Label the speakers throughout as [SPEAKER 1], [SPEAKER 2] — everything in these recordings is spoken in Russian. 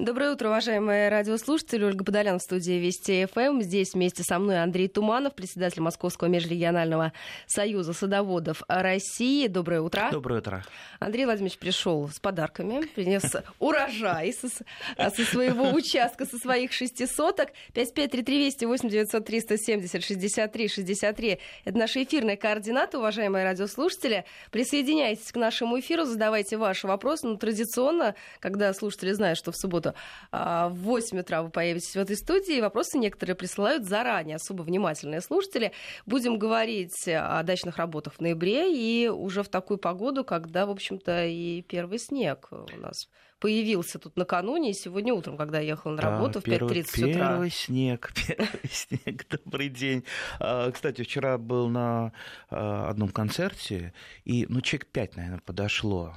[SPEAKER 1] Доброе утро, уважаемые радиослушатели. Ольга Подолян в студии Вести ФМ. Здесь вместе со мной Андрей Туманов, председатель Московского межрегионального союза садоводов России. Доброе утро.
[SPEAKER 2] Доброе утро.
[SPEAKER 1] Андрей Владимирович пришел с подарками, принес урожай со, со своего участка, со своих шести соток. 5533 8 900 370 63 63. Это наши эфирные координаты, уважаемые радиослушатели. Присоединяйтесь к нашему эфиру, задавайте ваши вопросы. Ну, традиционно, когда слушатели знают, что в субботу что а, в 8 утра вы появитесь в этой студии, вопросы некоторые присылают заранее, особо внимательные слушатели. Будем говорить о дачных работах в ноябре и уже в такую погоду, когда, в общем-то, и первый снег у нас появился тут накануне, и сегодня утром, когда я ехала на работу да, в 5.30 утра.
[SPEAKER 2] Первый снег, первый снег, добрый день. А, кстати, вчера был на а, одном концерте, и, ну, человек пять, наверное, подошло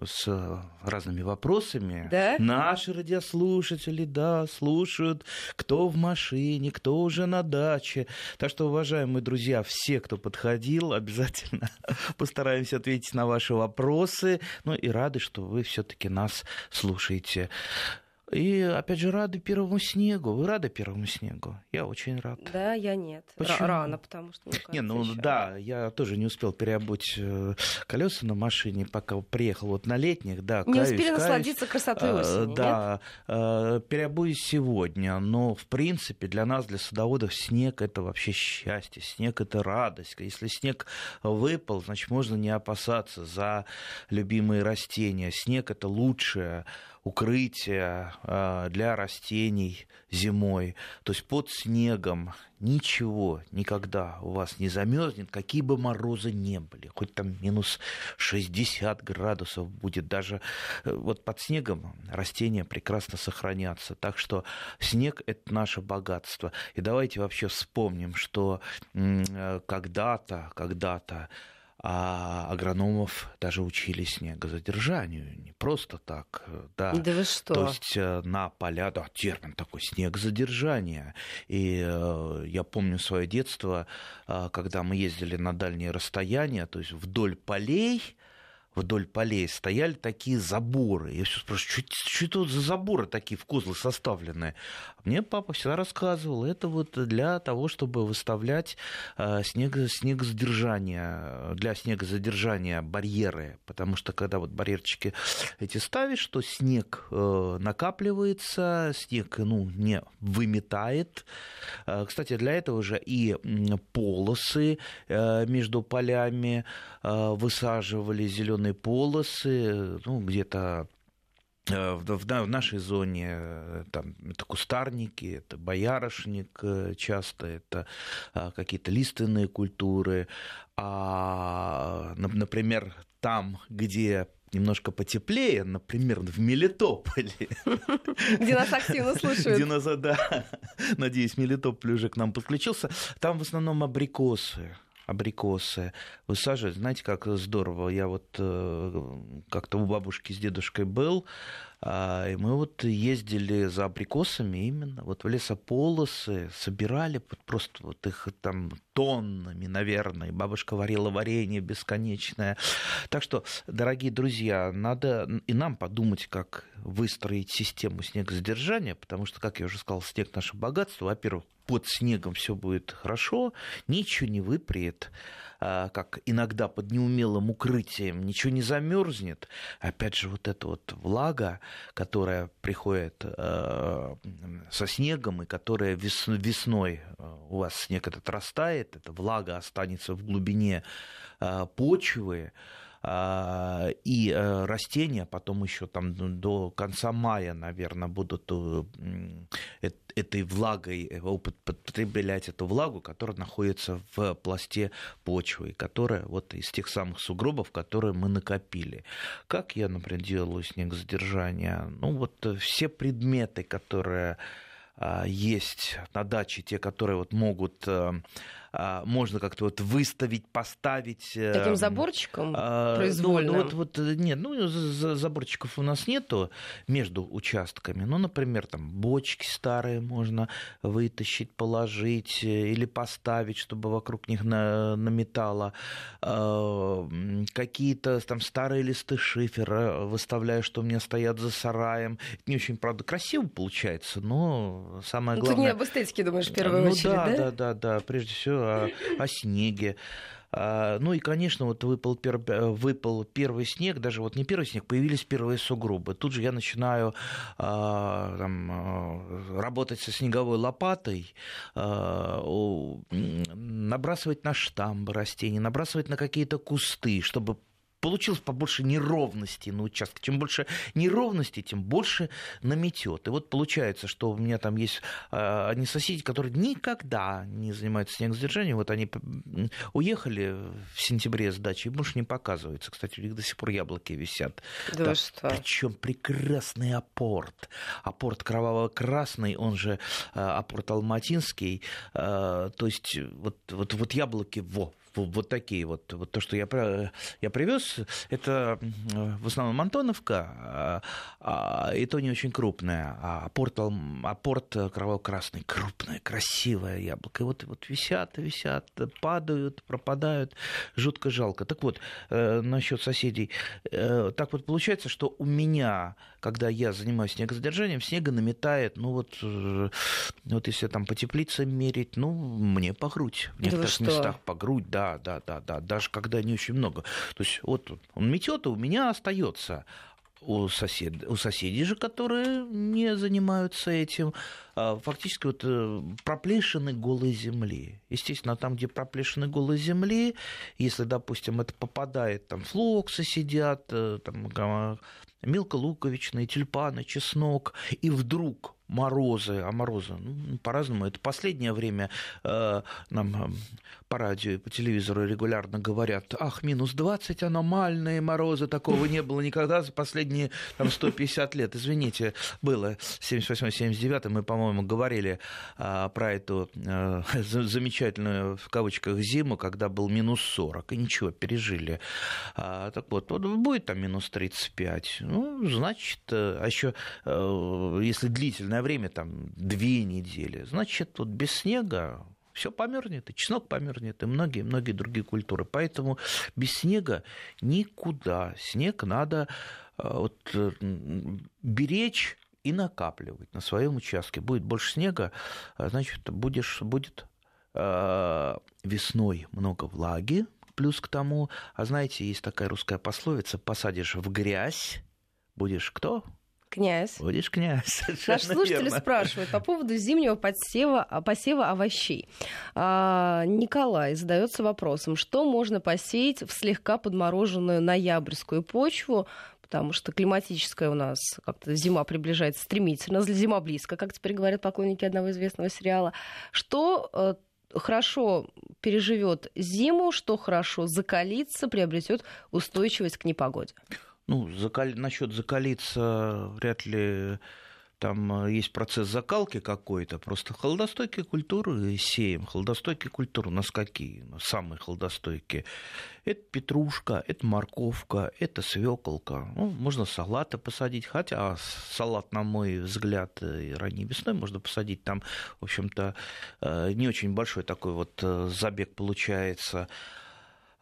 [SPEAKER 2] с разными вопросами.
[SPEAKER 1] Да?
[SPEAKER 2] Наши радиослушатели, да, слушают, кто в машине, кто уже на даче. Так что, уважаемые друзья, все, кто подходил, обязательно постараемся ответить на ваши вопросы. Ну и рады, что вы все-таки нас слушаете. И, опять же, рады первому снегу. Вы рады первому снегу? Я очень рад.
[SPEAKER 1] Да, я нет. Почему? Рано, потому что...
[SPEAKER 2] Не, ну еще... да, я тоже не успел переобуть э, колеса на машине, пока приехал вот на летних, да,
[SPEAKER 1] Не
[SPEAKER 2] каюсь,
[SPEAKER 1] успели
[SPEAKER 2] каюсь.
[SPEAKER 1] насладиться красотой а, осени,
[SPEAKER 2] Да, нет? переобуюсь сегодня, но, в принципе, для нас, для садоводов, снег — это вообще счастье, снег — это радость. Если снег выпал, значит, можно не опасаться за любимые растения. Снег — это лучшее укрытие а, для растений зимой. То есть под снегом ничего никогда у вас не замерзнет, какие бы морозы не были. Хоть там минус 60 градусов будет. Даже э, вот под снегом растения прекрасно сохранятся. Так что снег — это наше богатство. И давайте вообще вспомним, что э, когда-то, когда-то а агрономов даже учили снегозадержанию, не просто так, да.
[SPEAKER 1] Да вы что?
[SPEAKER 2] То есть э, на поля, да, термин такой, снегозадержание. И э, я помню свое детство, э, когда мы ездили на дальние расстояния, то есть вдоль полей, вдоль полей стояли такие заборы. Я все спрашиваю, что, это за заборы такие в козлы составленные? Мне папа всегда рассказывал, это вот для того, чтобы выставлять э, снег, снегозадержание, для снегозадержания барьеры, потому что когда вот барьерчики эти ставишь, то снег э, накапливается, снег ну, не выметает. Э, кстати, для этого же и полосы между полями высаживали зеленые полосы, ну, где-то Э, в, в нашей зоне э, там, это кустарники, это боярышник э, часто, это какие-то лиственные культуры. А, например, там, где немножко потеплее, например, в Мелитополе.
[SPEAKER 1] Где нас активно слушают.
[SPEAKER 2] Где нас, да, надеюсь, Мелитополь уже к нам подключился. Там в основном абрикосы абрикосы высаживать. Знаете, как здорово. Я вот э, как-то у бабушки с дедушкой был, а, и мы вот ездили за абрикосами именно вот в лесополосы, собирали просто вот их там тоннами, наверное. Бабушка варила варенье бесконечное. Так что, дорогие друзья, надо и нам подумать, как выстроить систему снегозадержания, потому что, как я уже сказал, снег наше богатство. Во-первых, под снегом все будет хорошо, ничего не выпреет. А, как иногда под неумелым укрытием ничего не замерзнет. Опять же, вот эта вот влага, которая приходит э, со снегом и которая весной э, у вас снег этот растает, эта влага останется в глубине э, почвы, и э, растения потом еще там до конца мая, наверное, будут э, этой влагой э, употреблять эту влагу, которая находится в пласте почвы, которая вот из тех самых сугробов, которые мы накопили. Как я, например, делаю снегозадержание? Ну вот все предметы, которые а, есть на даче, те, которые вот могут а, можно как-то вот выставить, поставить.
[SPEAKER 1] Э, Таким заборчиком а, произвольным?
[SPEAKER 2] Ну, вот, вот, нет, ну, заборчиков у нас нету между участками. Ну, например, там бочки старые можно вытащить, положить или поставить, чтобы вокруг них на, наметало. А, какие-то там старые листы шифера выставляю, что у меня стоят за сараем. Это не очень, правда, красиво получается, но самое главное...
[SPEAKER 1] Ну, ты не об эстетике думаешь в первую
[SPEAKER 2] ну,
[SPEAKER 1] очередь, да?
[SPEAKER 2] Да, да, да, да, прежде всего о, о снеге. А, ну и, конечно, вот выпал, пер... выпал первый снег, даже вот не первый снег, появились первые сугробы. Тут же я начинаю а, там, а, работать со снеговой лопатой, набрасывать на штамбы растений, набрасывать на какие-то кусты, чтобы получилось побольше неровности на участке. Чем больше неровности, тем больше наметет. И вот получается, что у меня там есть э, одни соседи, которые никогда не занимаются снегосдержанием. Вот они уехали в сентябре с дачи и больше не показываются. Кстати, у них до сих пор яблоки висят.
[SPEAKER 1] Да, да что?
[SPEAKER 2] Причем прекрасный апорт. Апорт кроваво-красный, он же э, апорт алматинский. Э, то есть вот, вот, вот яблоки, во, вот такие вот. Вот то, что я, я привез, это в основном Антоновка, а, а, и то не очень крупное, а порт, а порт кроваво-красный, крупное, красивое яблоко. И вот, вот висят, висят, падают, пропадают, жутко жалко. Так вот, э, насчет соседей. Э, так вот получается, что у меня, когда я занимаюсь снегозадержанием, снега наметает, ну вот, э, вот если там по теплицам мерить, ну, мне по грудь. В некоторых да местах по грудь, да, да, да, да, да, даже когда не очень много. То есть вот он метет, а у меня остается у, сосед, у соседей же, которые не занимаются этим, а, фактически вот э, проплешины голой земли. Естественно, там, где проплешины голой земли, если, допустим, это попадает, там флоксы сидят, э, там мелколуковичные, тюльпаны, чеснок, и вдруг морозы, а морозы ну, по-разному. Это последнее время э, нам по радио и по телевизору регулярно говорят, ах, минус 20, аномальные морозы, такого не было никогда за последние там, 150 лет. Извините, было 78-79, мы, по-моему, говорили а, про эту а, замечательную, в кавычках, зиму, когда был минус 40, и ничего, пережили. А, так вот, вот, будет там минус 35, ну, значит, э, а еще, а, если длительное время, там, две недели, значит, вот без снега все померзнет, и чеснок померзнет, и многие-многие другие культуры. Поэтому без снега никуда. Снег надо э, вот, э, беречь и накапливать на своем участке. Будет больше снега, а, значит, будешь, будет э, весной много влаги, плюс к тому, а знаете, есть такая русская пословица, посадишь в грязь, будешь кто?
[SPEAKER 1] Князь.
[SPEAKER 2] Будешь князь.
[SPEAKER 1] Наш слушатель верно. спрашивает по поводу зимнего подсева, посева овощей. А, Николай задается вопросом, что можно посеять в слегка подмороженную ноябрьскую почву, потому что климатическая у нас как-то зима приближается стремительно, зима близко, как теперь говорят поклонники одного известного сериала. Что э, хорошо переживет зиму, что хорошо закалится, приобретет устойчивость к непогоде?
[SPEAKER 2] Ну, закали... насчет закалиться вряд ли там э, есть процесс закалки какой-то, просто холодостойкие культуры сеем. Холодостойкие культуры у нас какие? Ну, самые холодостойкие. Это петрушка, это морковка, это свеколка. Ну, можно салаты посадить, хотя салат, на мой взгляд, и ранней весной можно посадить. Там, в общем-то, э, не очень большой такой вот э, забег получается.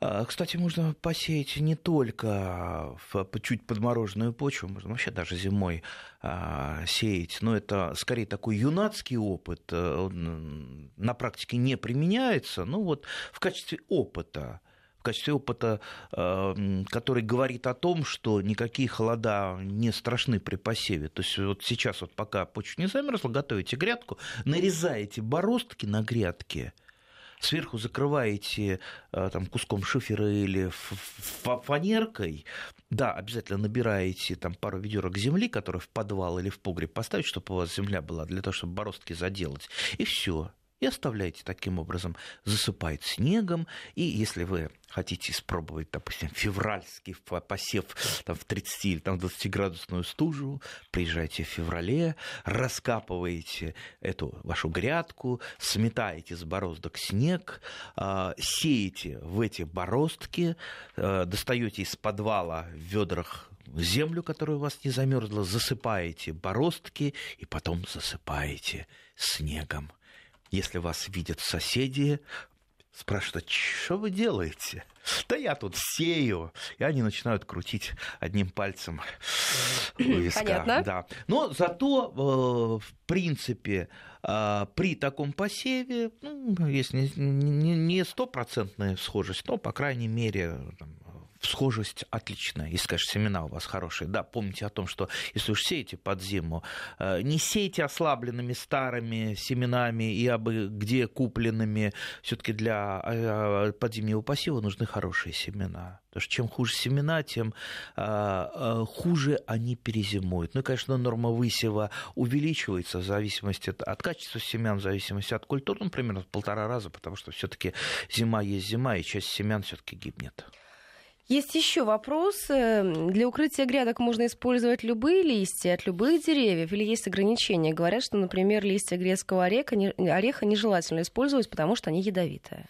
[SPEAKER 2] А, кстати, можно посеять не только в чуть подмороженную почву, можно вообще даже зимой а, сеять, но это скорее такой юнацкий опыт, э, он на практике не применяется, но вот в качестве опыта в качестве опыта, который говорит о том, что никакие холода не страшны при посеве. То есть вот сейчас, вот пока почва не замерзла, готовите грядку, нарезаете бороздки на грядке – сверху закрываете э, там, куском шифера или фанеркой, да, обязательно набираете там пару ведерок земли, которые в подвал или в погреб поставить, чтобы у вас земля была, для того, чтобы бороздки заделать. И все и оставляете таким образом. Засыпает снегом, и если вы хотите испробовать, допустим, февральский посев там, в 30 или там, 20-градусную стужу, приезжайте в феврале, раскапываете эту вашу грядку, сметаете с бороздок снег, а, сеете в эти бороздки, а, достаете из подвала в ведрах землю, которая у вас не замерзла, засыпаете бороздки и потом засыпаете снегом. Если вас видят соседи, спрашивают, «А что вы делаете? Да я тут сею. И они начинают крутить одним пальцем у виска.
[SPEAKER 1] Понятно.
[SPEAKER 2] Да. Но зато, э, в принципе, э, при таком посеве, ну, если не стопроцентная схожесть, но, по крайней мере, схожесть отличная, если, конечно, семена у вас хорошие. Да, помните о том, что если уж сеете под зиму, э, не сейте ослабленными старыми семенами и абы где купленными. все таки для э, подзимнего посева нужны хорошие семена. Потому что чем хуже семена, тем э, хуже они перезимуют. Ну и, конечно, норма высева увеличивается в зависимости от, от качества семян, в зависимости от культур, ну, примерно в полтора раза, потому что все-таки зима есть зима, и часть семян все-таки гибнет.
[SPEAKER 1] Есть еще вопрос. Для укрытия грядок можно использовать любые листья от любых деревьев или есть ограничения? Говорят, что, например, листья грецкого ореха, ореха нежелательно использовать, потому что они ядовитые.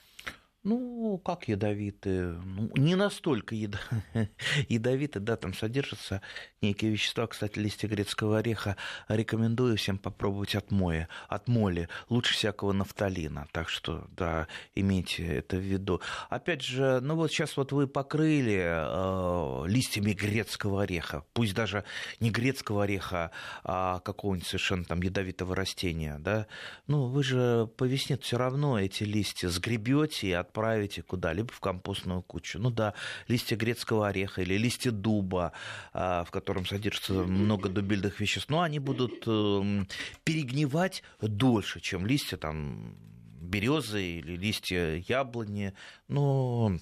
[SPEAKER 2] Ну, как ядовитые? Ну, не настолько яд... ядовитые, да, там содержатся некие вещества. Кстати, листья грецкого ореха рекомендую всем попробовать от моя, от моли. Лучше всякого нафталина. Так что, да, имейте это в виду. Опять же, ну вот сейчас вот вы покрыли э, листьями грецкого ореха. Пусть даже не грецкого ореха, а какого-нибудь совершенно там ядовитого растения, да. Ну, вы же по весне все равно эти листья сгребете и от отправите куда-либо в компостную кучу. Ну да, листья грецкого ореха или листья дуба, а, в котором содержится много дубильных веществ, но они будут эм, перегнивать дольше, чем листья там березы или листья яблони. Но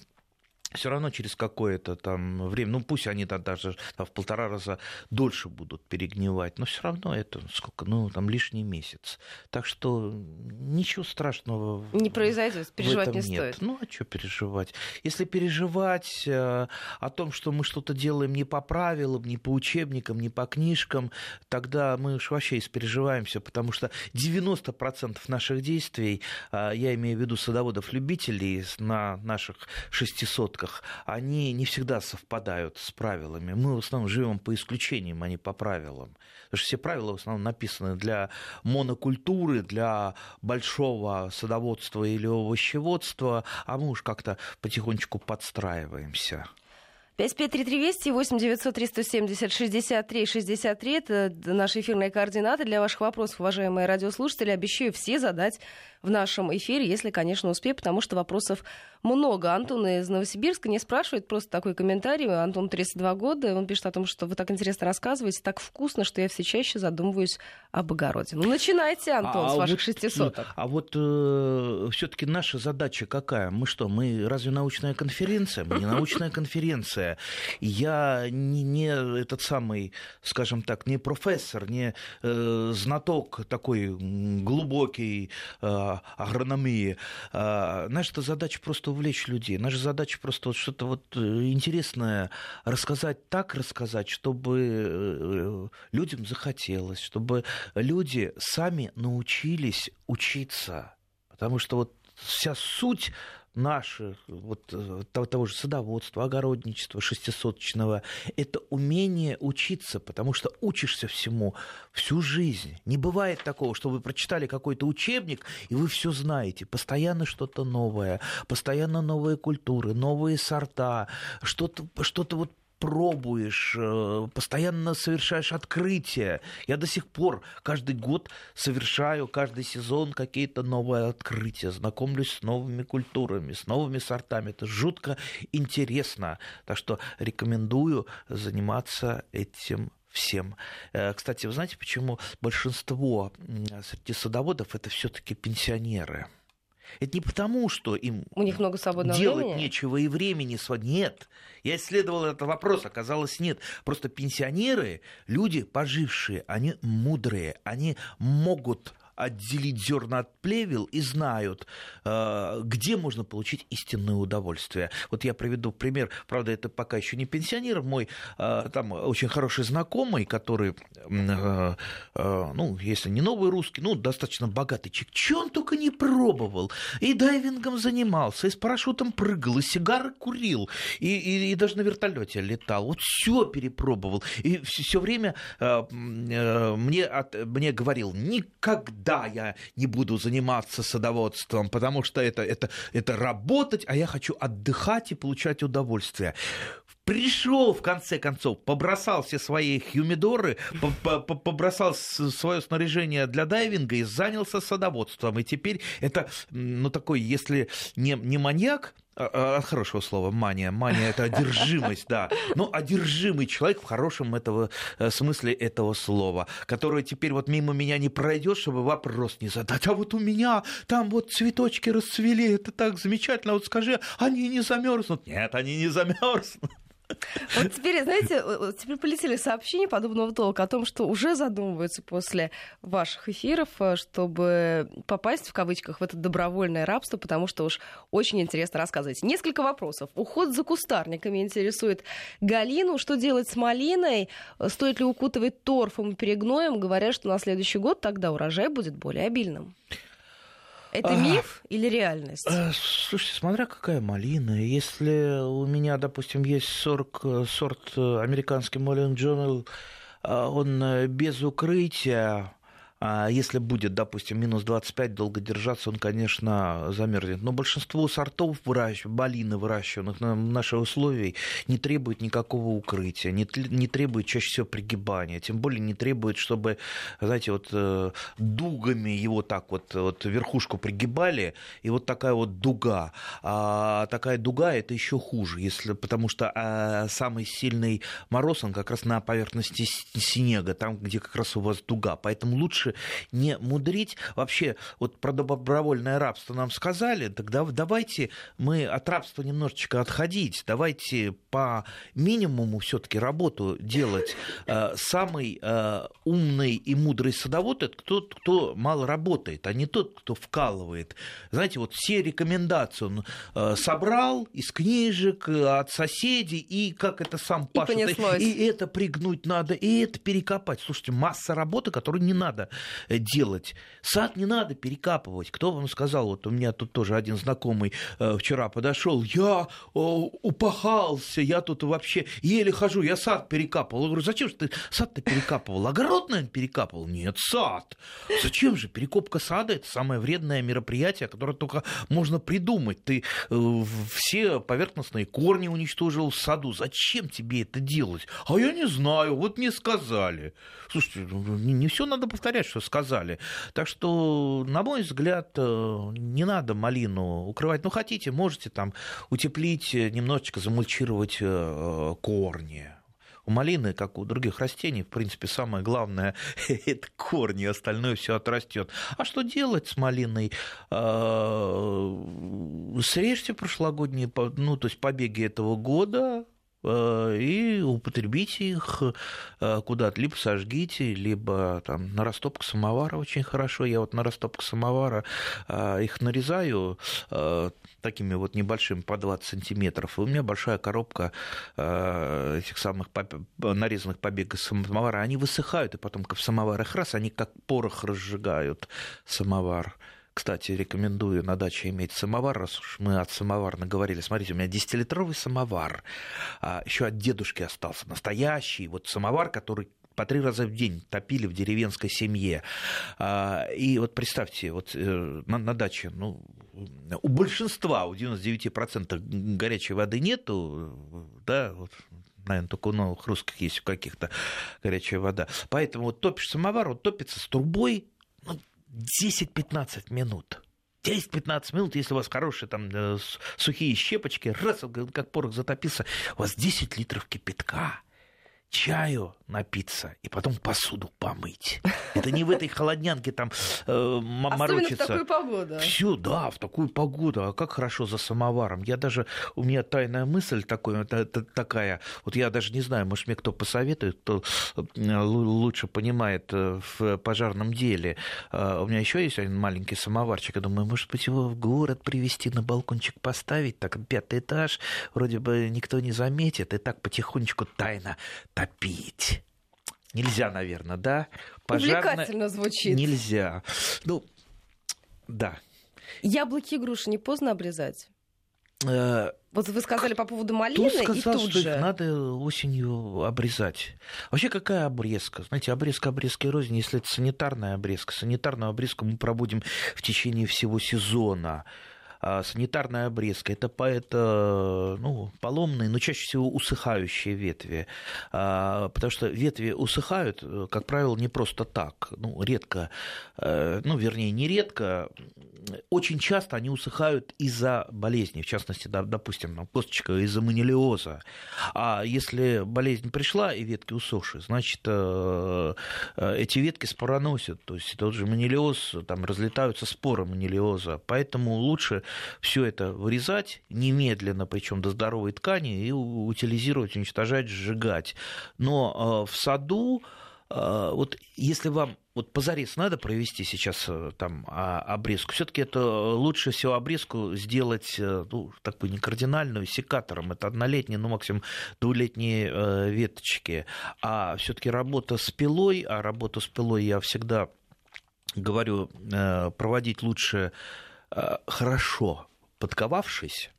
[SPEAKER 2] все равно через какое-то там время, ну пусть они там даже там, в полтора раза дольше будут перегнивать, но все равно это сколько, ну там лишний месяц. Так что ничего страшного
[SPEAKER 1] не произойдет, переживать не
[SPEAKER 2] нет.
[SPEAKER 1] стоит.
[SPEAKER 2] Ну а что переживать? Если переживать э, о том, что мы что-то делаем не по правилам, не по учебникам, не по книжкам, тогда мы уж вообще испереживаемся, потому что 90% наших действий, э, я имею в виду садоводов-любителей на наших 600 ошибках, они не всегда совпадают с правилами. Мы в основном живем по исключениям, а не по правилам. Потому что все правила в основном написаны для монокультуры, для большого садоводства или овощеводства, а мы уж как-то потихонечку подстраиваемся.
[SPEAKER 1] 553320 8 900 370 63 63 это наши эфирные координаты для ваших вопросов, уважаемые радиослушатели. Обещаю все задать в нашем эфире, если, конечно, успею, потому что вопросов много. Антон из Новосибирска не спрашивает, просто такой комментарий. Антон 32 года, он пишет о том, что вы так интересно рассказываете, так вкусно, что я все чаще задумываюсь об огороде. Ну, начинайте, Антон, а, с ваших вот, 600.
[SPEAKER 2] Ну, а вот э, все-таки наша задача какая? Мы что, мы разве научная конференция? Мы не научная конференция. Я не, не этот самый, скажем так, не профессор, не э, знаток такой глубокий э, агрономии. Э, наша задача просто увлечь людей. Наша задача просто вот что-то вот э, интересное рассказать, так рассказать, чтобы э, людям захотелось, чтобы люди сами научились учиться. Потому что вот вся суть наших, вот э, того, того же садоводства, огородничества шестисоточного, это умение учиться, потому что учишься всему всю жизнь. Не бывает такого, что вы прочитали какой-то учебник, и вы все знаете. Постоянно что-то новое, постоянно новые культуры, новые сорта, что-то что вот пробуешь, э, постоянно совершаешь открытия. Я до сих пор каждый год совершаю, каждый сезон какие-то новые открытия, знакомлюсь с новыми культурами, с новыми сортами. Это жутко интересно. Так что рекомендую заниматься этим всем. Э, кстати, вы знаете, почему большинство среди садоводов это все-таки пенсионеры? Это не потому, что им
[SPEAKER 1] У них много свободного
[SPEAKER 2] делать
[SPEAKER 1] времени?
[SPEAKER 2] нечего и времени. Нет. Я исследовал этот вопрос, оказалось, нет. Просто пенсионеры, люди пожившие, они мудрые, они могут отделить зерна от плевел и знают, э, где можно получить истинное удовольствие. Вот я приведу пример, правда, это пока еще не пенсионер, мой э, там очень хороший знакомый, который, э, ну, если не новый русский, ну, достаточно богатый человек, что он только не пробовал. И дайвингом занимался, и с парашютом прыгал, и сигары курил, и, и, и даже на вертолете летал. Вот все перепробовал. И все время мне, от, мне говорил, никогда я не буду заниматься садоводством, потому что это, это, это работать, а я хочу отдыхать и получать удовольствие пришел в конце концов, побросал все свои хюмидоры, побросал свое снаряжение для дайвинга и занялся садоводством. И теперь это, ну, такой, если не, не маньяк, от а, а, хорошего слова мания. Мания это одержимость, да. Но одержимый человек в хорошем этого, э, смысле этого слова, который теперь вот мимо меня не пройдет, чтобы вопрос не задать. А вот у меня там вот цветочки расцвели, это так замечательно. Вот скажи, они не замерзнут? Нет, они не замерзнут.
[SPEAKER 1] Вот теперь, знаете, теперь полетели сообщения подобного толка о том, что уже задумываются после ваших эфиров, э, чтобы попасть в кавычках в это добровольное рабство, потому что уж очень интересно рассказывать. Несколько вопросов. Уход за кустарниками интересует Галину. Что делать с малиной? Стоит ли укутывать торфом и перегноем? Говорят, что на следующий год тогда урожай будет более обильным. Это миф или реальность?
[SPEAKER 2] А, слушайте, смотря какая малина. Если у меня, допустим, есть 40, э, сорт э, американский Моллин Джонел, а, он без укрытия, а если будет, допустим, минус 25, долго держаться, он, конечно, замерзнет. Но большинство сортов выращ... малины, выращиванных на наши условия, не требует никакого укрытия, не, не требует чаще всего пригибания, тем более не требует, чтобы, знаете, вот э, дугами его так вот, вот верхушку пригибали, и вот такая вот дуга. А такая дуга это еще хуже, если, потому что а, самый сильный мороз, он как раз на поверхности снега, там, где как раз у вас дуга. Поэтому лучше лучше не мудрить. Вообще, вот про добровольное рабство нам сказали, тогда давайте мы от рабства немножечко отходить, давайте по минимуму все-таки работу делать. Э, самый э, умный и мудрый садовод это тот, кто мало работает, а не тот, кто вкалывает. Знаете, вот все рекомендации он э, собрал из книжек, от соседей, и как это сам пашет. И, и это пригнуть надо, и это перекопать. Слушайте, масса работы, которую не надо делать. Сад не надо перекапывать. Кто вам сказал? Вот у меня тут тоже один знакомый э, вчера подошел. Я упахался, я тут вообще еле хожу, я сад перекапывал. Я говорю, зачем же ты сад-то перекапывал? Огород, наверное, перекапывал? Нет, сад. Зачем же? Перекопка сада – это самое вредное мероприятие, которое только можно придумать. Ты э, все поверхностные корни уничтожил в саду. Зачем тебе это делать? А я не знаю, вот мне сказали. Слушайте, ну, не все надо повторять, что сказали. Так что, на мой взгляд, э, не надо малину укрывать. Ну, хотите, можете там утеплить, э, немножечко замульчировать э, корни. У малины, как у других растений, в принципе, самое главное – это корни, остальное все отрастет. А что делать с малиной? Срежьте прошлогодние, ну, то есть побеги этого года, и употребите их э, куда-то, либо сожгите, либо там на растопку самовара очень хорошо. Я вот на растопку самовара э, их нарезаю такими вот небольшими по 20 сантиметров. И у меня большая коробка этих самых нарезанных побегов самовара. Они высыхают, и потом в самоварах раз, они как порох разжигают самовар. Кстати, рекомендую на даче иметь самовар, раз уж мы от самовара наговорили. Смотрите, у меня 10-литровый самовар. А, еще от дедушки остался. Настоящий вот самовар, который по три раза в день топили в деревенской семье. А, и вот представьте, вот э, на, на даче, ну, у большинства, у 99% горячей воды нету, да, вот, наверное, только у новых русских есть у каких-то горячая вода. Поэтому вот топишь самовар, он топится с трубой, 10-15 минут. 10-15 минут, если у вас хорошие там э, сухие щепочки, раз, как порох затопился, у вас 10 литров кипятка. Чаю напиться и потом посуду помыть. Это не в этой холоднянке там э, морочиться.
[SPEAKER 1] Особенно в такую погоду.
[SPEAKER 2] Все, да, в такую погоду. А как хорошо за самоваром. Я даже, у меня тайная мысль такой, такая, вот я даже не знаю, может, мне кто посоветует, кто э, лучше понимает э, в пожарном деле. Э, у меня еще есть один маленький самоварчик. Я думаю, может быть, его в город привезти, на балкончик поставить, так пятый этаж, вроде бы никто не заметит, и так потихонечку тайно топить. Нельзя, наверное, да?
[SPEAKER 1] Пожарно... Увлекательно звучит.
[SPEAKER 2] Нельзя. Ну, да.
[SPEAKER 1] Яблоки и груши не поздно обрезать? Э, вот вы сказали по поводу малины,
[SPEAKER 2] тут сказал,
[SPEAKER 1] и тут
[SPEAKER 2] что
[SPEAKER 1] же...
[SPEAKER 2] их надо осенью обрезать. Вообще, какая обрезка? Знаете, обрезка обрезки рознь, если это санитарная обрезка. Санитарную обрезку мы проводим в течение всего сезона. А санитарная обрезка это, это ну, поломные, но чаще всего усыхающие ветви. А, потому что ветви усыхают, как правило, не просто так. Ну, редко, э, ну, вернее, не редко, очень часто они усыхают из-за болезни, в частности, допустим, косточка из-за манилиоза. А если болезнь пришла и ветки усохшие, значит, э, э, эти ветки спороносят. То есть тот же манилиоз, там разлетаются споры манилиоза. Поэтому лучше все это вырезать немедленно, причем до здоровой ткани, и утилизировать, уничтожать, сжигать. Но э, в саду вот если вам вот позарез надо провести сейчас э, там а, обрезку, все-таки это лучше всего обрезку сделать, э, ну, такую не кардинальную, секатором. Это однолетние, ну, максимум двулетние э, веточки. А все-таки работа с пилой, а работу с пилой я всегда говорю, проводить лучше хорошо подковавшись,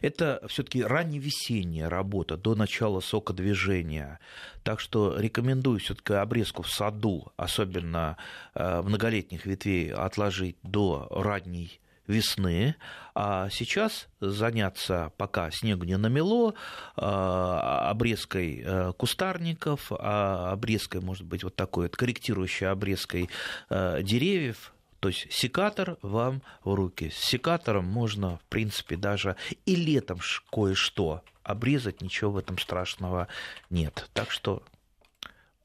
[SPEAKER 2] это все-таки ранневесенняя работа до начала сокодвижения. Так что рекомендую все-таки обрезку в саду, особенно э, многолетних ветвей, отложить до ранней весны, а сейчас заняться, пока снегу не намело, э, обрезкой э, кустарников, а обрезкой, может быть, вот такой вот корректирующей обрезкой деревьев, то есть секатор вам в руки. С секатором можно, в принципе, даже и летом кое-что обрезать, ничего в этом страшного нет. Так что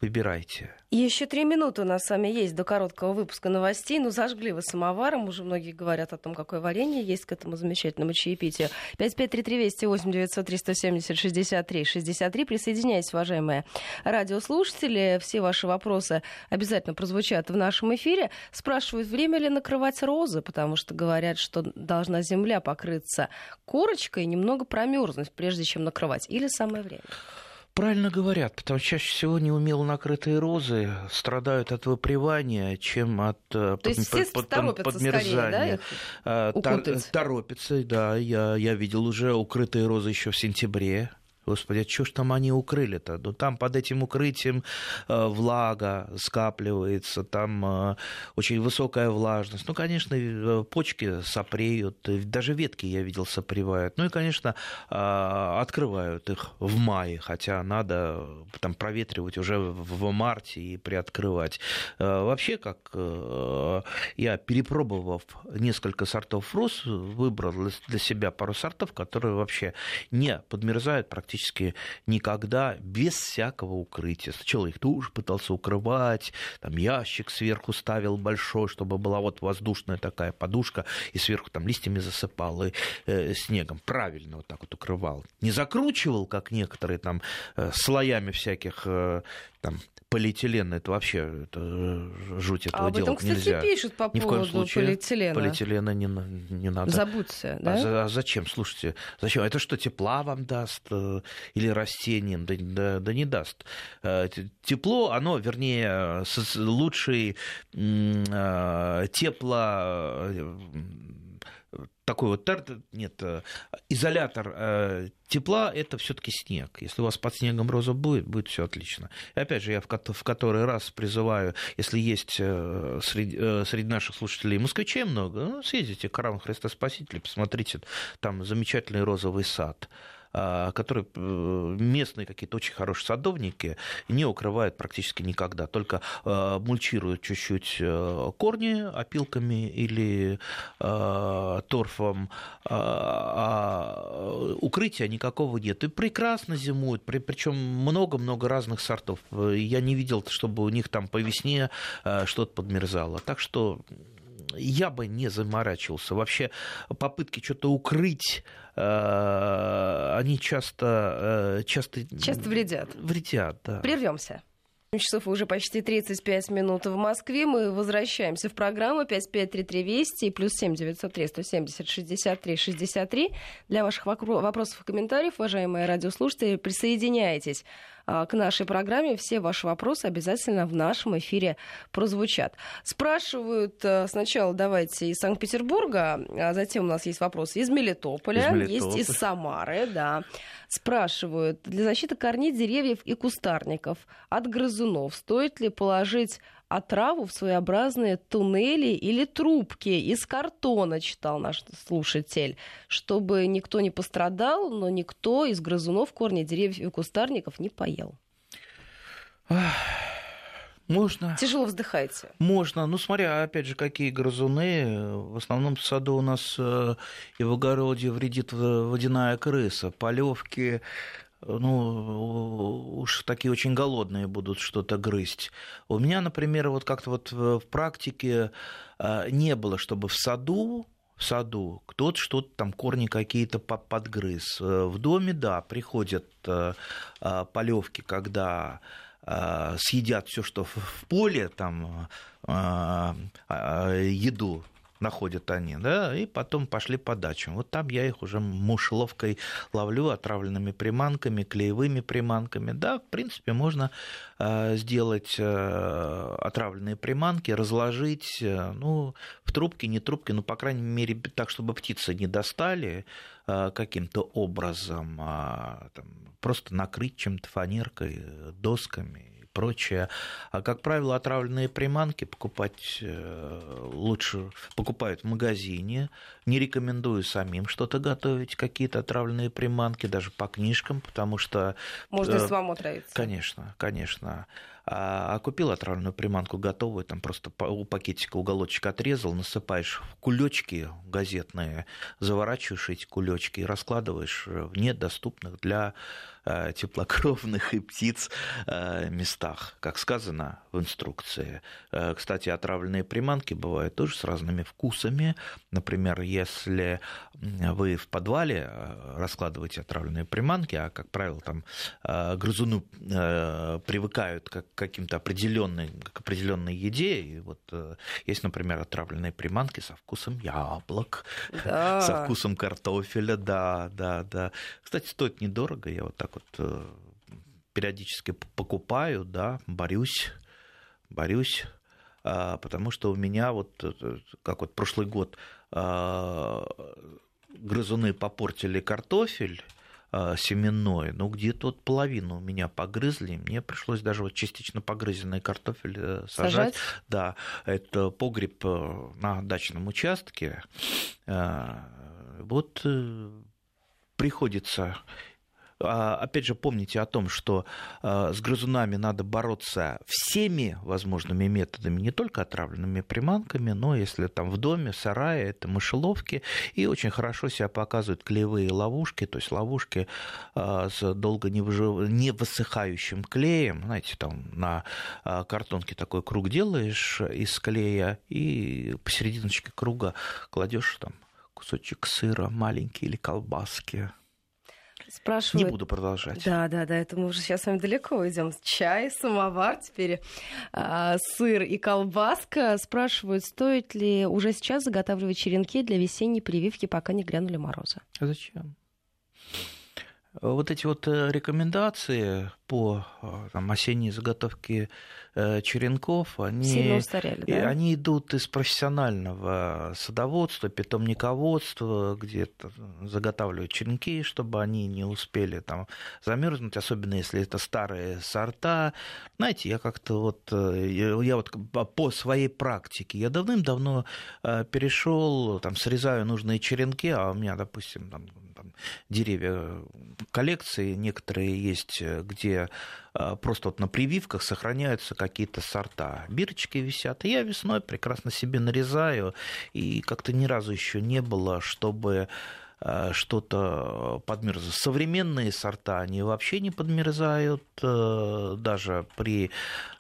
[SPEAKER 2] Выбирайте.
[SPEAKER 1] Еще три минуты у нас с вами есть до короткого выпуска новостей. Ну, зажгли вы самоваром. Уже многие говорят о том, какое варенье есть к этому замечательному чаепитию. 5533 8 903 170 63 63. Присоединяйтесь, уважаемые радиослушатели. Все ваши вопросы обязательно прозвучат в нашем эфире. Спрашивают, время ли накрывать розы, потому что говорят, что должна земля покрыться корочкой и немного промерзнуть, прежде чем накрывать. Или самое время?
[SPEAKER 2] Правильно говорят, потому что чаще всего неумело накрытые розы страдают от выпривания, чем от
[SPEAKER 1] э, То есть под, под, под, подмерзания.
[SPEAKER 2] Скорее, да, Тор, торопятся, да. Я, я видел уже укрытые розы еще в сентябре. Господи, а что ж там они укрыли-то? Ну, там под этим укрытием э, влага скапливается, там э, очень высокая влажность. Ну, конечно, э, почки сопреют, даже ветки, я видел, сопревают. Ну и, конечно, э, открывают их в мае, хотя надо там проветривать уже в марте и приоткрывать. Э, вообще, как э, я, перепробовав несколько сортов роз, выбрал для себя пару сортов, которые вообще не подмерзают практически практически никогда без всякого укрытия. Сначала их тоже пытался укрывать, там ящик сверху ставил большой, чтобы была вот воздушная такая подушка, и сверху там листьями засыпал и э, снегом. Правильно вот так вот укрывал. Не закручивал, как некоторые там э, слоями всяких э, там полиэтилен это вообще это э, жуть этого
[SPEAKER 1] а об этом,
[SPEAKER 2] делать кстати, нельзя.
[SPEAKER 1] пишут по
[SPEAKER 2] Ни
[SPEAKER 1] поводу в коем случае
[SPEAKER 2] полиэтилена. Полиэтилена не, не надо.
[SPEAKER 1] Забудьте,
[SPEAKER 2] да? А, а зачем? Слушайте, зачем? Это что, тепла вам даст э, или растениям? Да, да, да не даст. Э, тепло, оно, вернее, лучший тепло такой вот нет, э, изолятор э, тепла это все-таки снег. Если у вас под снегом роза будет, будет все отлично. И опять же, я в, который раз призываю, если есть э, среди, среди наших слушателей москвичей много, ну, съездите к Храм Христа Спасителя, посмотрите, там замечательный розовый сад. Которые местные какие-то очень хорошие садовники не укрывают практически никогда, только мульчируют чуть-чуть корни опилками или торфом, а укрытия никакого нет. И прекрасно зимуют, причем много-много разных сортов. Я не видел, чтобы у них там по весне что-то подмерзало. Так что я бы не заморачивался. Вообще попытки что-то укрыть, э, они часто, э, часто...
[SPEAKER 1] Часто вредят.
[SPEAKER 2] Вредят, да.
[SPEAKER 1] Прервемся часов уже почти 35 минут в Москве. Мы возвращаемся в программу 5533 Вести и плюс 7 903 170 63 63. Для ваших вопросов и комментариев, уважаемые радиослушатели, присоединяйтесь к нашей программе. Все ваши вопросы обязательно в нашем эфире прозвучат. Спрашивают э, сначала, давайте, из Санкт-Петербурга, а затем у нас есть вопросы из Мелитополя, из Мелитополя. есть из Самары, да. Спрашивают, для защиты корней деревьев и кустарников от грызунов стоит ли положить отраву в своеобразные туннели или трубки из картона, читал наш слушатель, чтобы никто не пострадал, но никто из грызунов корни деревьев и кустарников не поел.
[SPEAKER 2] Можно.
[SPEAKER 1] Тяжело вздыхаете.
[SPEAKER 2] Можно. Ну, смотря, опять же, какие грызуны. В основном в саду у нас э, и в огороде вредит водяная крыса. Полевки, ну, уж такие очень голодные будут что-то грызть. У меня, например, вот как-то вот в практике а, не было, чтобы в саду в саду, кто-то что-то там, корни какие-то подгрыз. Э, в доме, да, приходят э, а, полевки, когда а, съедят все, что в поле, там, еду находят они, да, и потом пошли по дачам. Вот там я их уже мушеловкой ловлю, отравленными приманками, клеевыми приманками. Да, в принципе, можно э, сделать э, отравленные приманки, разложить, э, ну, в трубке, не трубке, ну, по крайней мере, так, чтобы птицы не достали каким-то образом, а, там, просто накрыть чем-то фанеркой, досками прочее. А, как правило, отравленные приманки покупать э, лучше покупают в магазине. Не рекомендую самим что-то готовить, какие-то отравленные приманки, даже по книжкам, потому что...
[SPEAKER 1] Можно э, самому отравиться.
[SPEAKER 2] Конечно, конечно. А, а купил отравленную приманку готовую, там просто у пакетика уголочек отрезал, насыпаешь в кулечки газетные, заворачиваешь эти кулечки и раскладываешь в недоступных для Э, теплокровных и птиц э, местах, как сказано в инструкции. Кстати, отравленные приманки бывают тоже с разными вкусами. Например, если вы в подвале раскладываете отравленные приманки, а, как правило, там грызуны привыкают к каким-то определенной, к определенной еде, и вот есть, например, отравленные приманки со вкусом яблок, да. со вкусом картофеля, да, да, да. Кстати, стоит недорого, я вот так вот э, периодически покупаю, да, борюсь, борюсь, а, потому что у меня вот, э, как вот прошлый год, а, грызуны попортили картофель, семенной, ну где-то вот половину у меня погрызли, мне пришлось даже вот частично погрызенный картофель э, сажать. сажать. Да, это погреб на дачном участке. Вот приходится опять же, помните о том, что а, с грызунами надо бороться всеми возможными методами, не только отравленными приманками, но если там в доме, сарае, это мышеловки, и очень хорошо себя показывают клеевые ловушки, то есть ловушки а, с долго не, выжив... не высыхающим клеем, знаете, там на картонке такой круг делаешь из клея, и посерединочке круга кладешь там кусочек сыра маленький или колбаски,
[SPEAKER 1] Спрашивают...
[SPEAKER 2] Не буду продолжать.
[SPEAKER 1] Да, да, да, это мы уже сейчас с вами далеко идем. Чай, самовар, теперь а, сыр и колбаска. Спрашивают, стоит ли уже сейчас заготавливать черенки для весенней прививки, пока не грянули морозы.
[SPEAKER 2] А зачем? Вот эти вот э, рекомендации по э, там, осенней заготовке э, черенков, они, устарели, да? они идут из профессионального садоводства, питомниководства, где заготавливают черенки, чтобы они не успели там замерзнуть, особенно если это старые сорта. Знаете, я как-то вот, я вот по своей практике, я давным-давно перешел, там, срезаю нужные черенки, а у меня, допустим, там, деревья коллекции, некоторые есть, где просто вот на прививках сохраняются какие-то сорта. Бирочки висят, и я весной прекрасно себе нарезаю, и как-то ни разу еще не было, чтобы Э, что-то подмерзло. Современные сорта, они вообще не подмерзают, э, даже при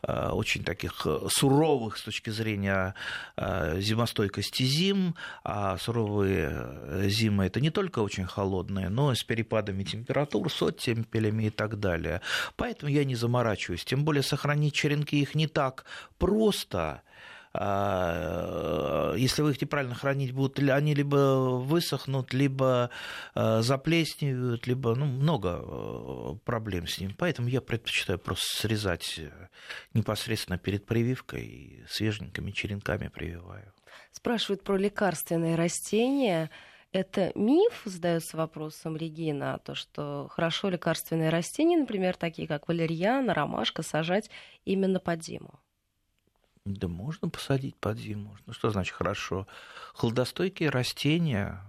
[SPEAKER 2] э, очень таких суровых с точки зрения зимостойкости зим, а суровые зимы это не только очень холодные, но и с перепадами температур, с оттемпелями и так далее. Поэтому я не заморачиваюсь. Тем более сохранить черенки их не так просто, если вы их неправильно хранить будут, они либо высохнут, либо а, заплесневают, либо ну, много а, проблем с ним. Поэтому я предпочитаю просто срезать э, непосредственно перед прививкой и свеженькими черенками прививаю.
[SPEAKER 1] Спрашивают про лекарственные растения. Это миф, задается вопросом Регина, то, что хорошо лекарственные растения, например, такие как валерьяна, ромашка, сажать именно под зиму?
[SPEAKER 2] Да можно посадить под зиму. Ну что значит хорошо? Холодостойкие растения,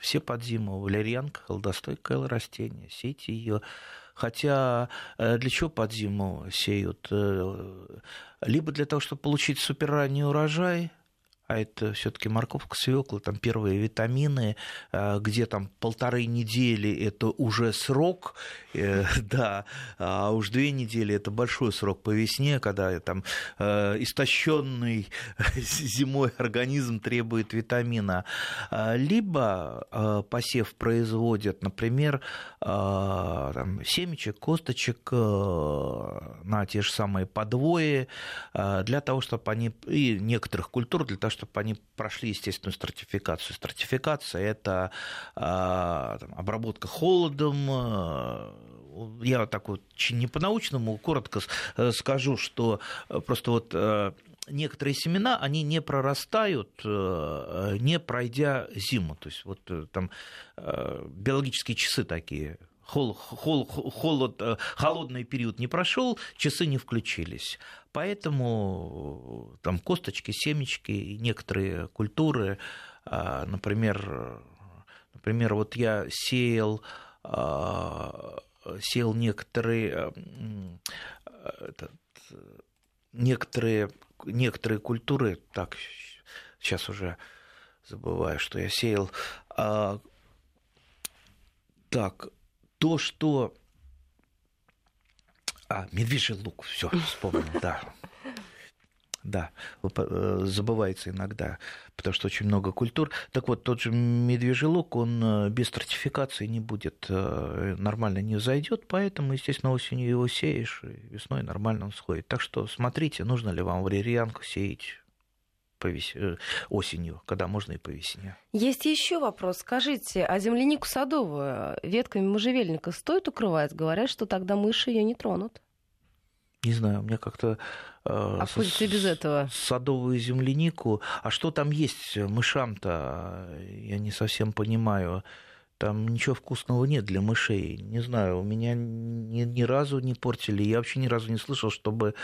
[SPEAKER 2] все под зиму. Валерьянка, холодостойкое растение. Сейте ее. Хотя э, для чего под зиму сеют? Э, либо для того, чтобы получить суперранний урожай – а это все-таки морковка, свекла, там первые витамины, а, где там полторы недели это уже срок, э, да, а уж две недели это большой срок по весне, когда там э, истощенный зимой организм требует витамина. А, либо а, посев производят, например, там, семечек, косточек на те же самые подвои, для того, чтобы они, и некоторых культур, для того, чтобы они прошли естественную стратификацию. Стратификация – это а, там, обработка холодом. А, я так вот не по-научному коротко э, скажу, что э, просто вот э, некоторые семена, они не прорастают, не пройдя зиму. То есть вот там биологические часы такие хол, хол, холод, э, холодный период не прошел, часы не включились. Поэтому э, там косточки, семечки некоторые культуры, а, например, например, вот я сеял, а, сеял некоторые, э, этот, некоторые, некоторые культуры, так, сейчас уже забываю, что я сеял, а, так, то, что... А, медвежий лук, все, вспомнил, да. Да, э, забывается иногда, потому что очень много культур. Так вот, тот же медвежий лук, он э, без стратификации не будет, э, нормально не зайдет, поэтому, естественно, осенью его сеешь, и весной нормально он сходит. Так что смотрите, нужно ли вам валерьянку сеять по вес... Э, осенью, когда можно и по весне.
[SPEAKER 1] Есть еще вопрос. Скажите, а землянику садовую ветками можжевельника стоит укрывать? Говорят, что тогда мыши ее не тронут.
[SPEAKER 2] Не знаю, у меня как-то...
[SPEAKER 1] Э, Обходится без этого.
[SPEAKER 2] Садовую землянику. А что там есть мышам-то? Я не совсем понимаю. Там ничего вкусного нет для мышей. Не знаю, у меня ни, ни разу не портили. Я вообще ни разу не слышал, чтобы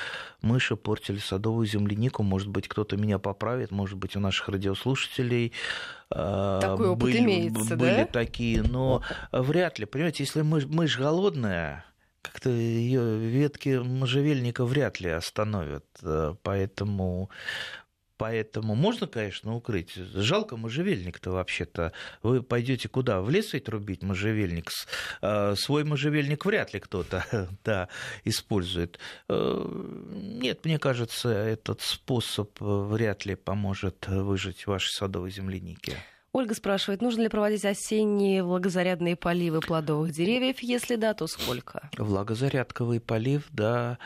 [SPEAKER 2] мыши портили садовую землянику. Может быть, кто-то меня поправит, может быть, у наших радиослушателей
[SPEAKER 1] а, Такой опыт были, имеется,
[SPEAKER 2] были
[SPEAKER 1] да?
[SPEAKER 2] такие. Но вряд ли. Понимаете, если мышь, мышь голодная, как-то ее ветки можжевельника вряд ли остановят. Поэтому Поэтому можно, конечно, укрыть. Жалко можжевельник-то вообще-то. Вы пойдете куда? В лес ведь рубить можжевельник? Э, свой можжевельник вряд ли кто-то да, использует. Э, нет, мне кажется, этот способ вряд ли поможет выжить вашей садовой землянике.
[SPEAKER 1] Ольга спрашивает, нужно ли проводить осенние влагозарядные поливы плодовых деревьев? Если да, то сколько?
[SPEAKER 2] Влагозарядковый полив, да,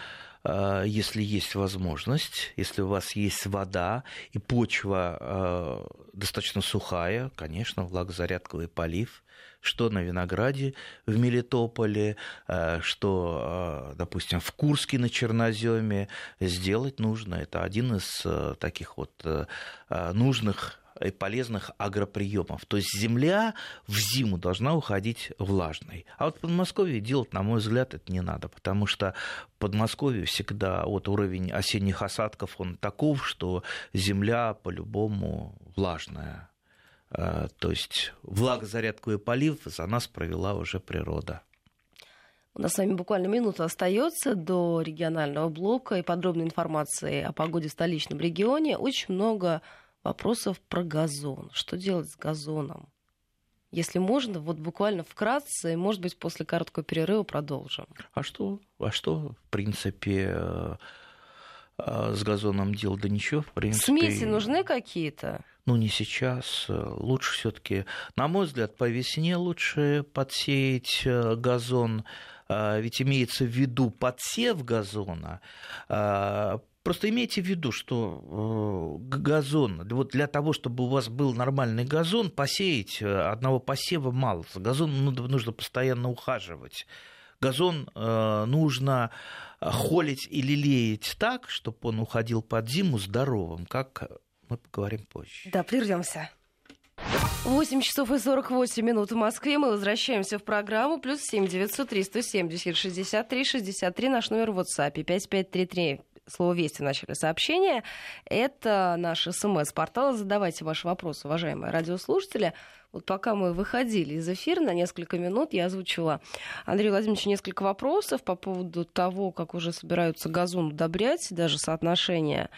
[SPEAKER 2] если есть возможность, если у вас есть вода и почва а, достаточно сухая, конечно, влагозарядковый полив, что на винограде в Мелитополе, а, что, допустим, в Курске на черноземе сделать нужно. Это один из таких вот нужных и полезных агроприемов. То есть земля в зиму должна уходить влажной. А вот в Подмосковье делать, на мой взгляд, это не надо, потому что Подмосковье всегда вот уровень осенних осадков, он таков, что земля по-любому влажная То есть влагозарядку и полив за нас провела уже природа.
[SPEAKER 1] У нас с вами буквально минута остается до регионального блока и подробной информации о погоде в столичном регионе. Очень много вопросов про газон. Что делать с газоном? Если можно, вот буквально вкратце, и, может быть, после короткого перерыва продолжим.
[SPEAKER 2] А что? А что, в принципе, э, э, с газоном делать? Да ничего, в принципе.
[SPEAKER 1] Смеси нужны какие-то?
[SPEAKER 2] Ну, не сейчас. Лучше все таки на мой взгляд, по весне лучше подсеять э, газон а, ведь имеется в виду подсев газона, а, Просто имейте в виду, что э, газон, вот для того, чтобы у вас был нормальный газон, посеять э, одного посева мало. Газон нужно постоянно ухаживать. Газон э, нужно холить и лелеять так, чтобы он уходил под зиму здоровым, как мы поговорим позже.
[SPEAKER 1] Да, прервемся. 8 часов и 48 минут в Москве. Мы возвращаемся в программу. Плюс 7 900 370 63 63. Наш номер в WhatsApp. 5533 слово «Вести» в начале сообщения. Это наш смс-портал. Задавайте ваши вопросы, уважаемые радиослушатели. Вот пока мы выходили из эфира на несколько минут, я озвучила Андрею Владимировичу несколько вопросов по поводу того, как уже собираются газон удобрять, даже соотношение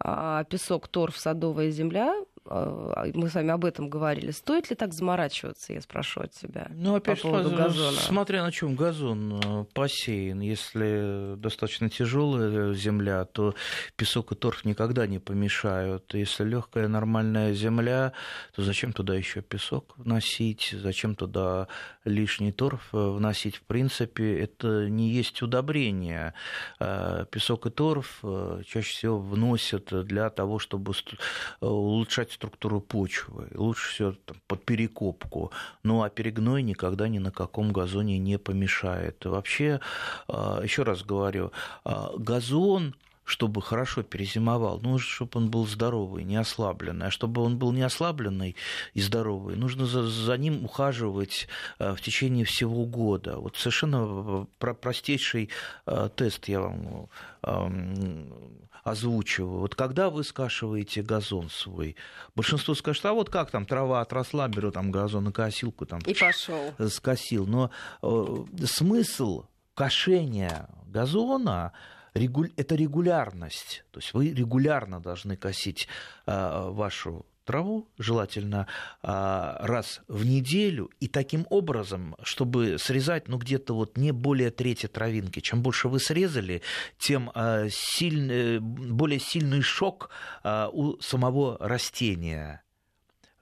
[SPEAKER 1] а, песок, торф, садовая земля. А, мы с вами об этом говорили. Стоит ли так заморачиваться, я спрошу от тебя?
[SPEAKER 2] Ну, опять по поводу газона. смотря на чем газон э, посеян. Если достаточно тяжелая земля, то песок и торф никогда не помешают. Если легкая нормальная земля, то зачем туда еще песок вносить? Зачем туда лишний торф э, вносить? В принципе, это не есть удобрение. Э, песок и торф чаще всего вносят для того, чтобы улучшать структуру почвы. Лучше все под перекопку. Ну а перегной никогда ни на каком газоне не помешает. Вообще, а, еще раз говорю, а, газон чтобы хорошо перезимовал, нужно, чтобы он был здоровый, не ослабленный. А чтобы он был не ослабленный и здоровый, нужно за, за ним ухаживать а, в течение всего года. Вот совершенно простейший тест я вам озвучиваю. Вот когда вы скашиваете газон свой, большинство скажет, а вот как там трава отросла, беру там газонокосилку там
[SPEAKER 1] и пошел
[SPEAKER 2] скосил. Но э, смысл кошения газона это регулярность. То есть вы регулярно должны косить э, вашу траву, желательно а, раз в неделю, и таким образом, чтобы срезать, ну, где-то вот не более трети травинки. Чем больше вы срезали, тем а, сильный, более сильный шок у самого растения.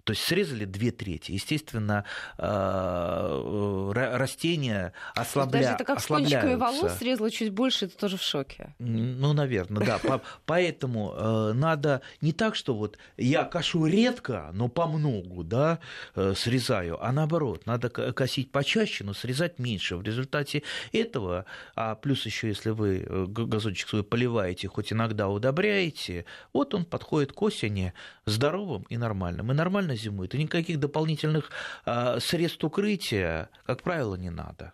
[SPEAKER 2] То есть срезали две трети. Естественно, э, растения ослабля...
[SPEAKER 1] Даже это как с кончиками волос срезала чуть больше, это тоже в шоке.
[SPEAKER 2] Ну, наверное, да. Поэтому э, надо не так, что вот я кашу редко, но по многу, да, э, срезаю, а наоборот, надо косить почаще, но срезать меньше. В результате этого, а плюс еще, если вы газончик свой поливаете, хоть иногда удобряете, вот он подходит к осени здоровым и нормальным. И нормально нормально зимует, и никаких дополнительных а, средств укрытия, как правило, не надо.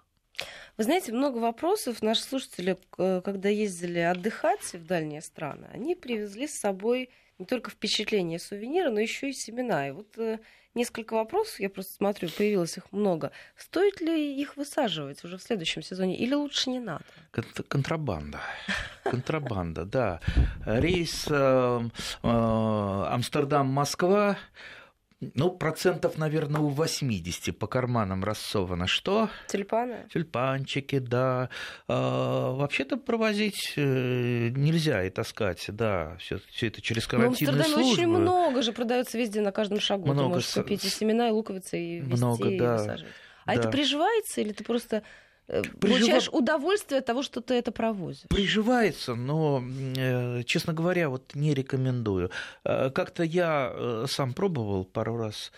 [SPEAKER 1] Вы знаете, много вопросов. Наши слушатели, когда ездили отдыхать в дальние страны, они привезли с собой не только впечатления сувениры, но еще и семена. И вот э, несколько вопросов, я просто смотрю, появилось их много. Стоит ли их высаживать уже в следующем сезоне или лучше не надо?
[SPEAKER 2] Контрабанда. Контрабанда, да. Рейс э, э, Амстердам-Москва ну, процентов, наверное, у 80 по карманам рассовано. Что?
[SPEAKER 1] Тюльпаны?
[SPEAKER 2] Тюльпанчики, да. А, вообще-то провозить э, нельзя и таскать, да. Все, все это через карантинные
[SPEAKER 1] Но
[SPEAKER 2] в Амстердаме
[SPEAKER 1] очень много же продается везде на каждом шагу. Много ты можешь купить и семена, и луковицы, и везти, много, и да. высаживать. А да. это приживается или ты просто Э, получаешь Прижив... удовольствие от того, что ты это провозишь.
[SPEAKER 2] Приживается, но, э, честно говоря, вот не рекомендую. Э, как-то я сам пробовал пару раз.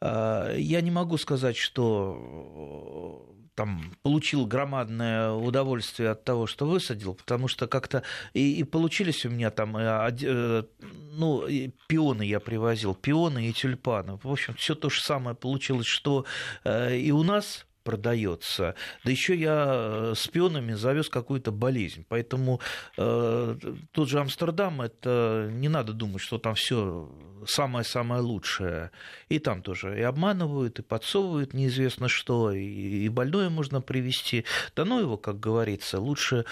[SPEAKER 2] Я не могу сказать, что там получил громадное удовольствие от того, что высадил, потому что как-то и, и получились у меня там, ну, пионы я привозил, пионы и тюльпаны. В общем, все то же самое получилось, что и у нас продается. Да еще я с пионами завез какую-то болезнь. Поэтому э, тот же Амстердам, это не надо думать, что там все самое-самое лучшее. И там тоже и обманывают, и подсовывают неизвестно что, и, и больное можно привести. Да ну его, как говорится, лучше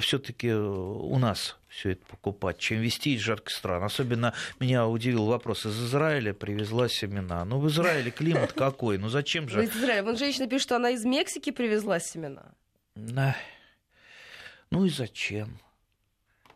[SPEAKER 2] все-таки у нас все это покупать, чем вести из жарких стран. Особенно меня удивил вопрос. Из Израиля привезла семена. Ну, в Израиле климат какой? Ну, зачем же?
[SPEAKER 1] Из Израиля. Вон женщина пишет, что она из Мексики привезла семена.
[SPEAKER 2] Ну и зачем?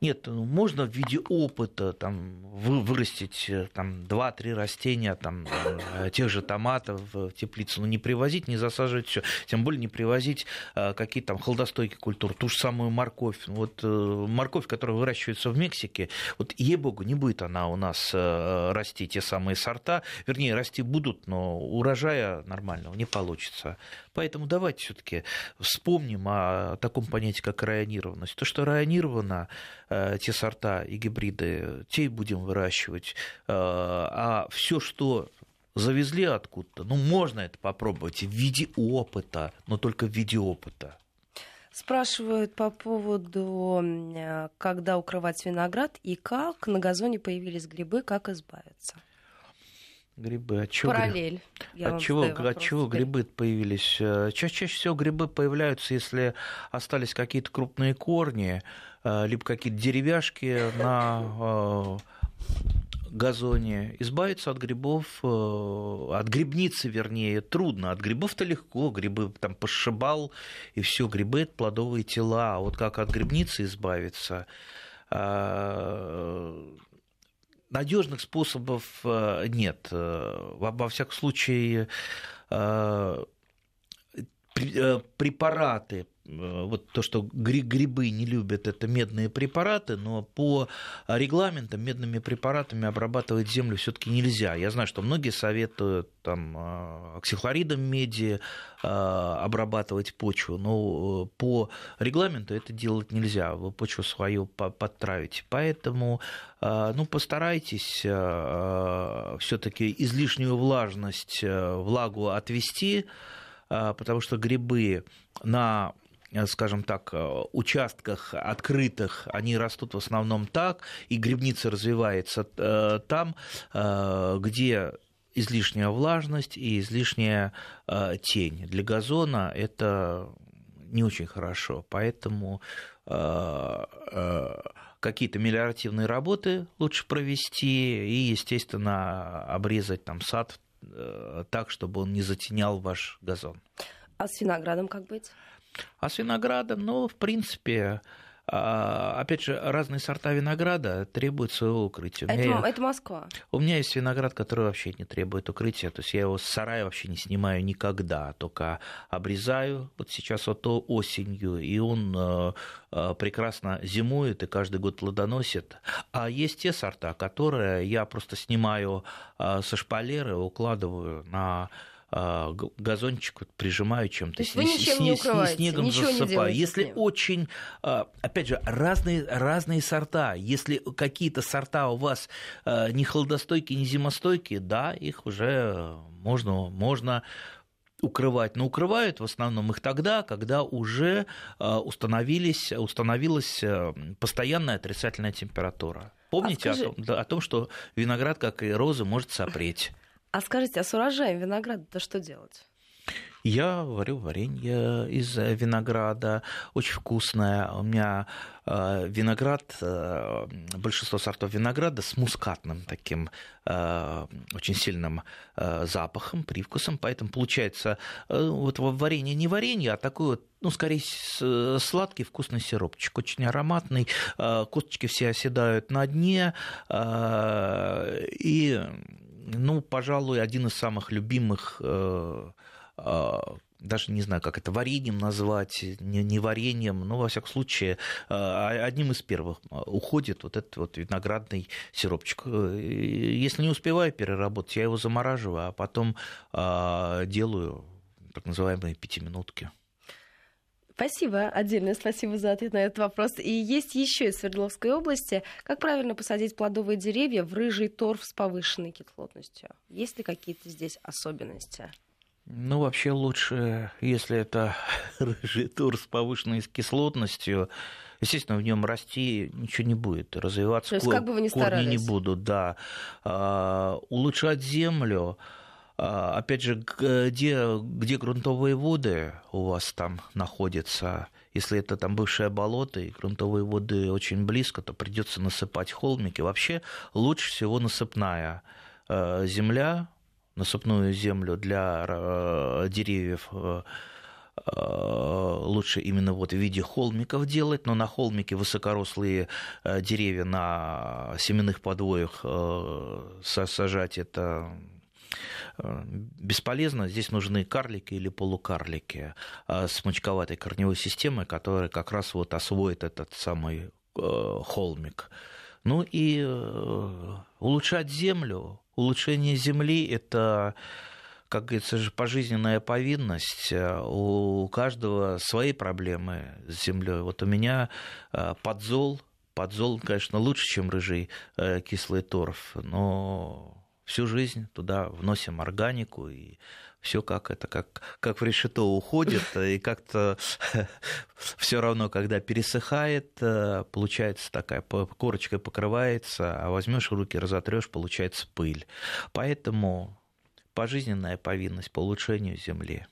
[SPEAKER 2] Нет, ну, можно в виде опыта там, вырастить э, там, 2-3 растения там, э, тех же томатов в теплицу, но не привозить, не засаживать все. Тем более не привозить э, какие-то там холодостойкие культуры, ту же самую морковь. Вот морковь, которая выращивается в Мексике, вот ей-богу, не будет она у нас расти те самые сорта. Вернее, расти будут, но урожая нормального не получится. Поэтому давайте все-таки вспомним о таком понятии, как районированность. То, что районировано, э, те сорта и гибриды, те и будем выращивать. Э, а все, что завезли откуда-то, ну, можно это попробовать в виде опыта, но только в виде опыта.
[SPEAKER 1] Спрашивают по поводу, э, когда укрывать виноград и как на газоне появились грибы, как избавиться.
[SPEAKER 2] Грибы. От чего,
[SPEAKER 1] Параллель.
[SPEAKER 2] от чего, от чего грибы появились? Э, чаще, чаще всего грибы появляются, если остались какие-то крупные корни, э, либо какие-то деревяшки на э, газоне. Избавиться от грибов, от грибницы, вернее, трудно. От грибов-то легко. Грибы там пошибал, и все. Грибы – это плодовые тела. А вот как от грибницы избавиться? Надежных способов э, нет. Э, во всяком случае, э, препараты вот то, что грибы не любят, это медные препараты, но по регламентам медными препаратами обрабатывать землю все-таки нельзя. Я знаю, что многие советуют там, э, оксихлоридом меди э, обрабатывать почву, но по регламенту это делать нельзя, вы почву свою подтравите. Поэтому ну, постарайтесь все-таки излишнюю влажность, влагу отвести, потому что грибы на Э, скажем так, э, участках открытых, они растут в основном так, и грибница развивается э, там, где излишняя влажность и излишняя тень. Для газона это не очень хорошо, поэтому какие-то мелиоративные работы лучше провести и, естественно, обрезать там сад так, чтобы он не затенял ваш газон.
[SPEAKER 1] А с виноградом как быть?
[SPEAKER 2] А с виноградом, ну, в принципе, а, опять же, разные сорта винограда требуют своего укрытия.
[SPEAKER 1] Это, меня, это Москва.
[SPEAKER 2] У меня есть виноград, который вообще не требует укрытия. То есть я его с сарая вообще не снимаю никогда, только обрезаю вот сейчас вот осенью, и он э, э, прекрасно зимует и каждый год плодоносит. А есть те сорта, которые я просто снимаю э, со шпалеры, укладываю на газончик вот прижимаю чем-то,
[SPEAKER 1] с, ничем не укрываете,
[SPEAKER 2] снегом засыпаю. Если очень, а, опять же, разные, разные сорта, если какие-то сорта у вас а, не холодостойкие, не зимостойкие, да, их уже можно, можно укрывать. Но укрывают в основном их тогда, когда уже установились, установилась постоянная отрицательная температура. Помните а скажи... о, том, да, о том, что виноград, как и розы, может сопреть.
[SPEAKER 1] А скажите, а с урожаем винограда-то что делать?
[SPEAKER 2] Я варю варенье из винограда, очень вкусное. У меня э, виноград, э, большинство сортов винограда с мускатным таким э, очень сильным запахом, привкусом, поэтому получается вот варенье не варенье, а такой вот ну, скорее, сладкий вкусный сиропчик, очень ароматный, косточки все оседают на дне, и ну, пожалуй, один из самых любимых э, э, даже не знаю, как это, вареньем назвать, не, не вареньем, но, во всяком случае, э, одним из первых уходит вот этот вот виноградный сиропчик. Если не успеваю переработать, я его замораживаю, а потом делаю так называемые пятиминутки.
[SPEAKER 1] Спасибо, отдельное спасибо за ответ на этот вопрос. И есть еще из Свердловской области. Как правильно посадить плодовые деревья в рыжий торф с повышенной кислотностью? Есть ли какие-то здесь особенности?
[SPEAKER 2] Ну, вообще лучше, если это рыжий тур с повышенной кислотностью, естественно, в нем расти ничего не будет, развиваться
[SPEAKER 1] То есть, как бы вы ни
[SPEAKER 2] корни
[SPEAKER 1] старались.
[SPEAKER 2] не будут, да. А, улучшать землю, опять же, где, где грунтовые воды у вас там находятся, если это там бывшее болото и грунтовые воды очень близко, то придется насыпать холмики. Вообще лучше всего насыпная э, земля, насыпную землю для э, деревьев э, лучше именно вот в виде холмиков делать, но на холмике высокорослые деревья на семенных подвоях сажать это бесполезно. Здесь нужны карлики или полукарлики с мочковатой корневой системой, которые как раз вот освоят этот самый холмик. Ну и улучшать землю. Улучшение земли – это как говорится, же пожизненная повинность. У каждого свои проблемы с землей. Вот у меня подзол, подзол, конечно, лучше, чем рыжий кислый торф, но всю жизнь туда вносим органику и все как это как, как в решето уходит, и как-то все равно, когда пересыхает, получается такая корочкой покрывается, а возьмешь руки, разотрешь, получается пыль. Поэтому пожизненная повинность по улучшению земли.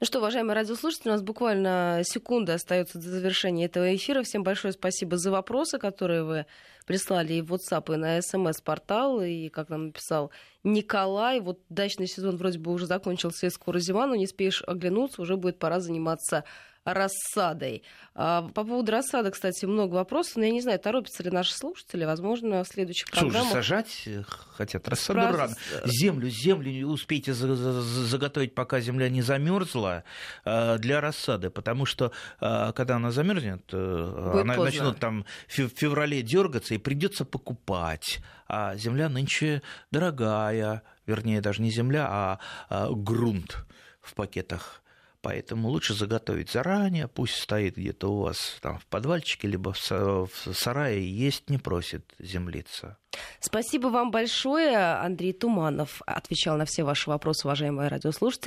[SPEAKER 1] Ну что, уважаемые радиослушатели, у нас буквально секунда остается до завершения этого эфира. Всем большое спасибо за вопросы, которые вы прислали и в WhatsApp, и на смс-портал, и, как нам написал Николай, вот дачный сезон вроде бы уже закончился, и скоро зима, но не спеешь оглянуться, уже будет пора заниматься рассадой. А, по поводу рассады, кстати, много вопросов, но я не знаю, торопятся ли наши слушатели. Возможно, в следующих
[SPEAKER 2] Что
[SPEAKER 1] программах...
[SPEAKER 2] же, сажать хотят рассаду
[SPEAKER 1] Спрас-
[SPEAKER 2] рано. Землю, землю не успейте за- за- за- заготовить, пока земля не замерзла э, для рассады, потому что э, когда она замерзнет, э,
[SPEAKER 1] Будет
[SPEAKER 2] она
[SPEAKER 1] поздно.
[SPEAKER 2] начнет там в фев- феврале дергаться и придется покупать. А земля нынче дорогая, вернее даже не земля, а, а грунт в пакетах. Поэтому лучше заготовить заранее, пусть стоит где-то у вас там в подвальчике, либо в са- в сарае, есть не просит землица.
[SPEAKER 1] Спасибо вам большое. Андрей Туманов отвечал на все ваши вопросы, уважаемые радиослушатели.